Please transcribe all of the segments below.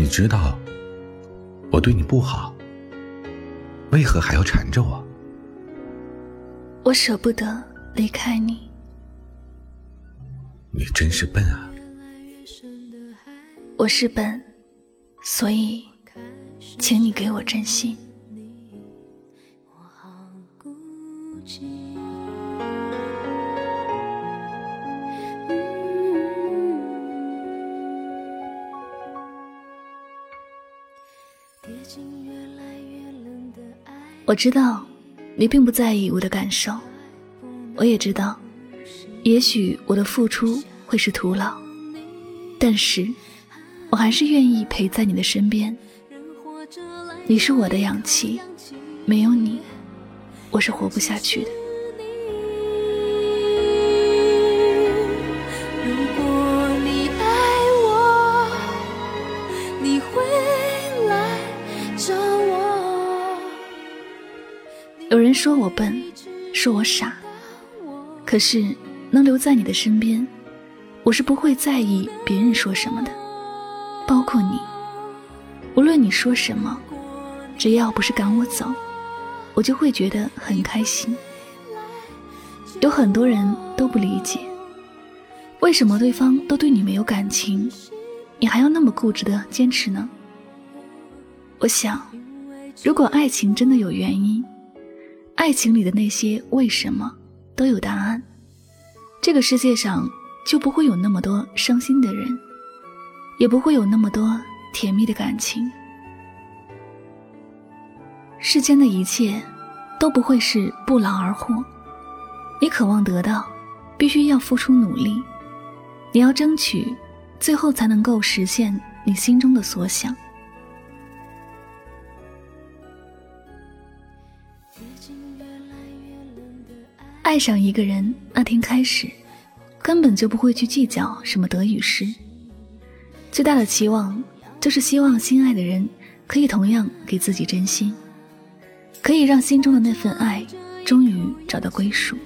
你知道我对你不好，为何还要缠着我？我舍不得离开你。你真是笨啊！我是笨，所以，请你给我真心。我知道，你并不在意我的感受。我也知道，也许我的付出会是徒劳，但是，我还是愿意陪在你的身边。你是我的氧气，没有你，我是活不下去的。有人说我笨，说我傻，可是能留在你的身边，我是不会在意别人说什么的，包括你。无论你说什么，只要不是赶我走，我就会觉得很开心。有很多人都不理解，为什么对方都对你没有感情，你还要那么固执的坚持呢？我想，如果爱情真的有原因。爱情里的那些为什么都有答案，这个世界上就不会有那么多伤心的人，也不会有那么多甜蜜的感情。世间的一切都不会是不劳而获，你渴望得到，必须要付出努力，你要争取，最后才能够实现你心中的所想。爱上一个人那天开始，根本就不会去计较什么得与失。最大的期望就是希望心爱的人可以同样给自己真心，可以让心中的那份爱终于找到归属，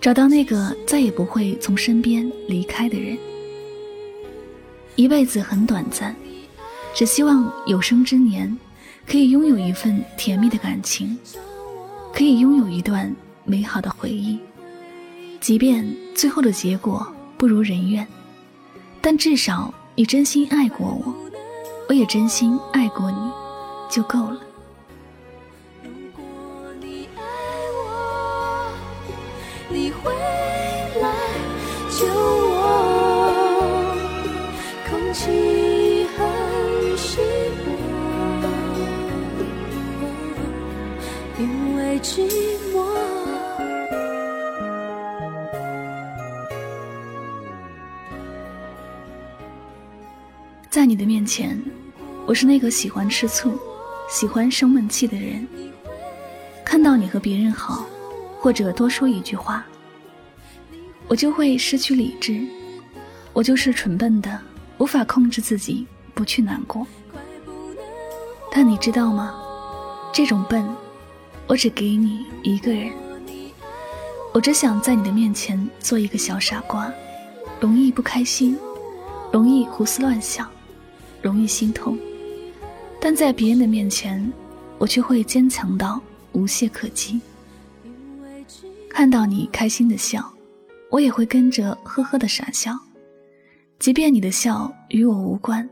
找到那个再也不会从身边离开的人。一辈子很短暂，只希望有生之年可以拥有一份甜蜜的感情，可以拥有一段。美好的回忆，即便最后的结果不如人愿，但至少你真心爱过我，我也真心爱过你，就够了。空，因为寂寞。在你的面前，我是那个喜欢吃醋、喜欢生闷气的人。看到你和别人好，或者多说一句话，我就会失去理智。我就是蠢笨的，无法控制自己不去难过。但你知道吗？这种笨，我只给你一个人。我只想在你的面前做一个小傻瓜，容易不开心，容易胡思乱想。容易心痛，但在别人的面前，我却会坚强到无懈可击。看到你开心的笑，我也会跟着呵呵的傻笑。即便你的笑与我无关，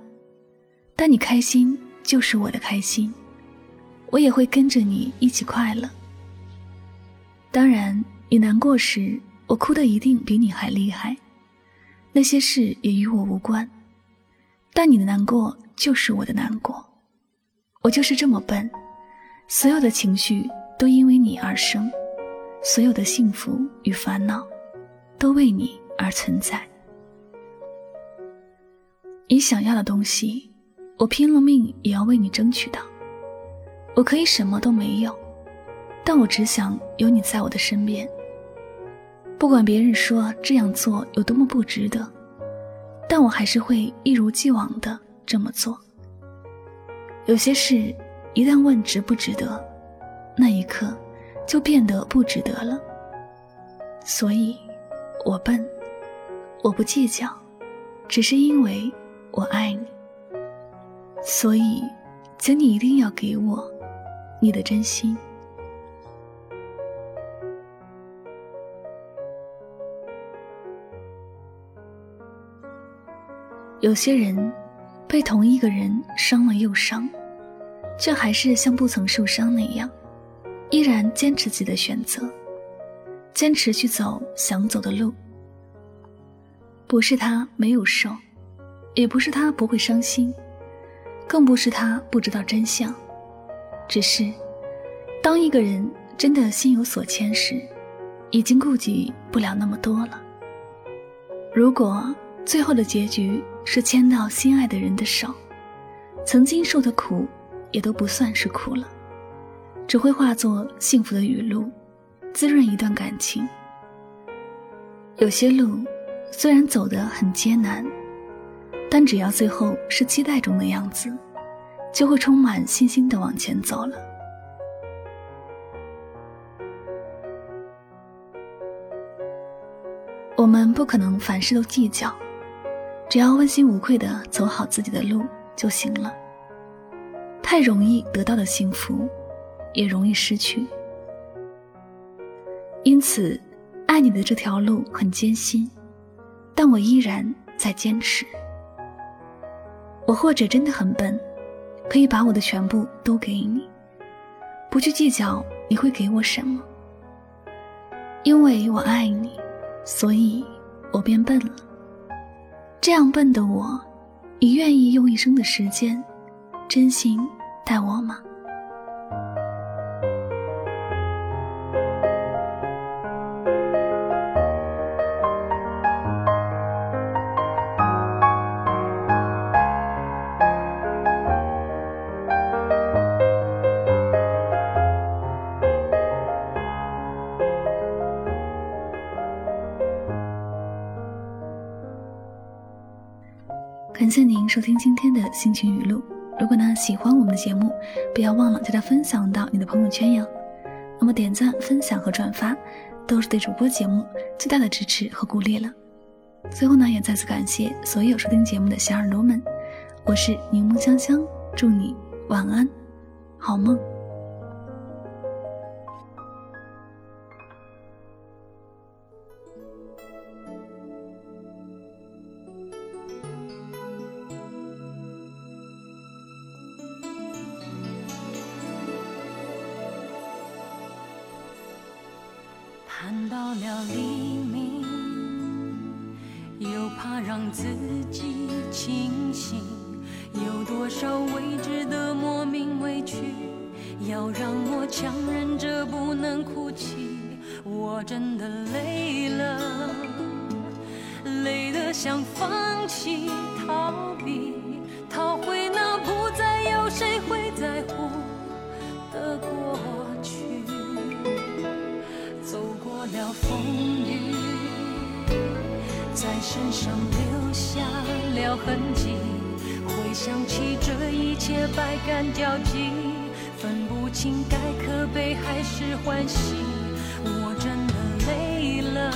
但你开心就是我的开心。我也会跟着你一起快乐。当然，你难过时，我哭的一定比你还厉害。那些事也与我无关，但你的难过就是我的难过。我就是这么笨，所有的情绪都因为你而生，所有的幸福与烦恼都为你而存在。你想要的东西，我拼了命也要为你争取到。我可以什么都没有，但我只想有你在我的身边。不管别人说这样做有多么不值得，但我还是会一如既往的这么做。有些事一旦问值不值得，那一刻就变得不值得了。所以，我笨，我不计较，只是因为我爱你。所以，请你一定要给我你的真心。有些人被同一个人伤了又伤，却还是像不曾受伤那样，依然坚持自己的选择，坚持去走想走的路。不是他没有受，也不是他不会伤心，更不是他不知道真相，只是当一个人真的心有所牵时，已经顾及不了那么多了。如果最后的结局。是牵到心爱的人的手，曾经受的苦，也都不算是苦了，只会化作幸福的雨露，滋润一段感情。有些路虽然走得很艰难，但只要最后是期待中的样子，就会充满信心的往前走了。我们不可能凡事都计较。只要问心无愧的走好自己的路就行了。太容易得到的幸福，也容易失去。因此，爱你的这条路很艰辛，但我依然在坚持。我或者真的很笨，可以把我的全部都给你，不去计较你会给我什么。因为我爱你，所以我变笨了。这样笨的我，你愿意用一生的时间，真心待我吗？谢您收听今天的心情语录。如果呢喜欢我们的节目，不要忘了将它分享到你的朋友圈哟。那么点赞、分享和转发，都是对主播节目最大的支持和鼓励了。最后呢，也再次感谢所有收听节目的小耳朵们。我是柠檬香香，祝你晚安，好梦。看到了黎明，又怕让自己清醒。有多少未知的莫名委屈，要让我强忍着不能哭泣？我真的累了，累得想放弃逃避，逃回那不再有谁会在乎的过去。走过了风雨，在身上留下了痕迹。回想起这一切，百感交集，分不清该可悲还是欢喜。我真的累了，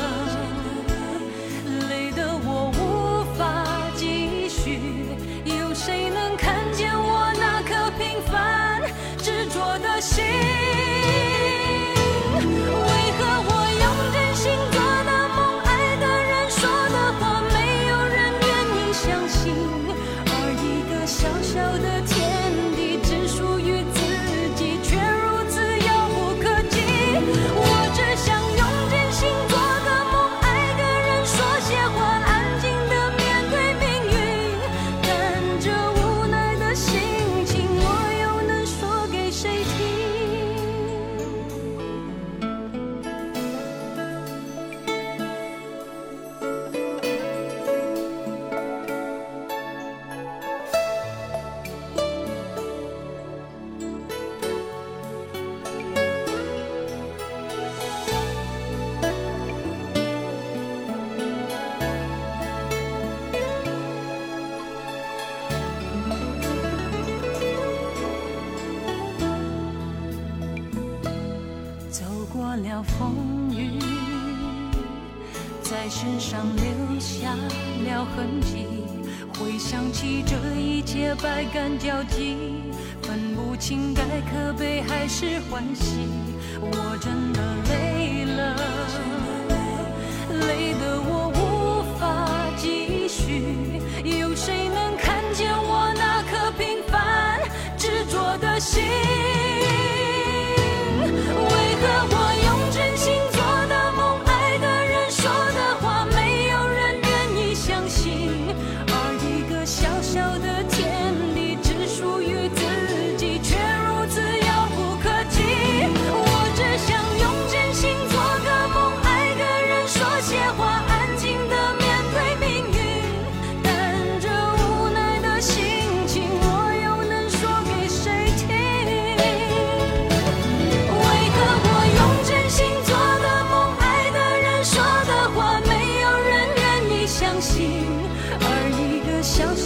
累得我无法继续。有谁能看见我那颗平凡执着的心？有的风雨，在身上留下了痕迹。回想起这一切，百感交集，分不清该可悲还是欢喜。我真的累了。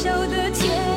笑的甜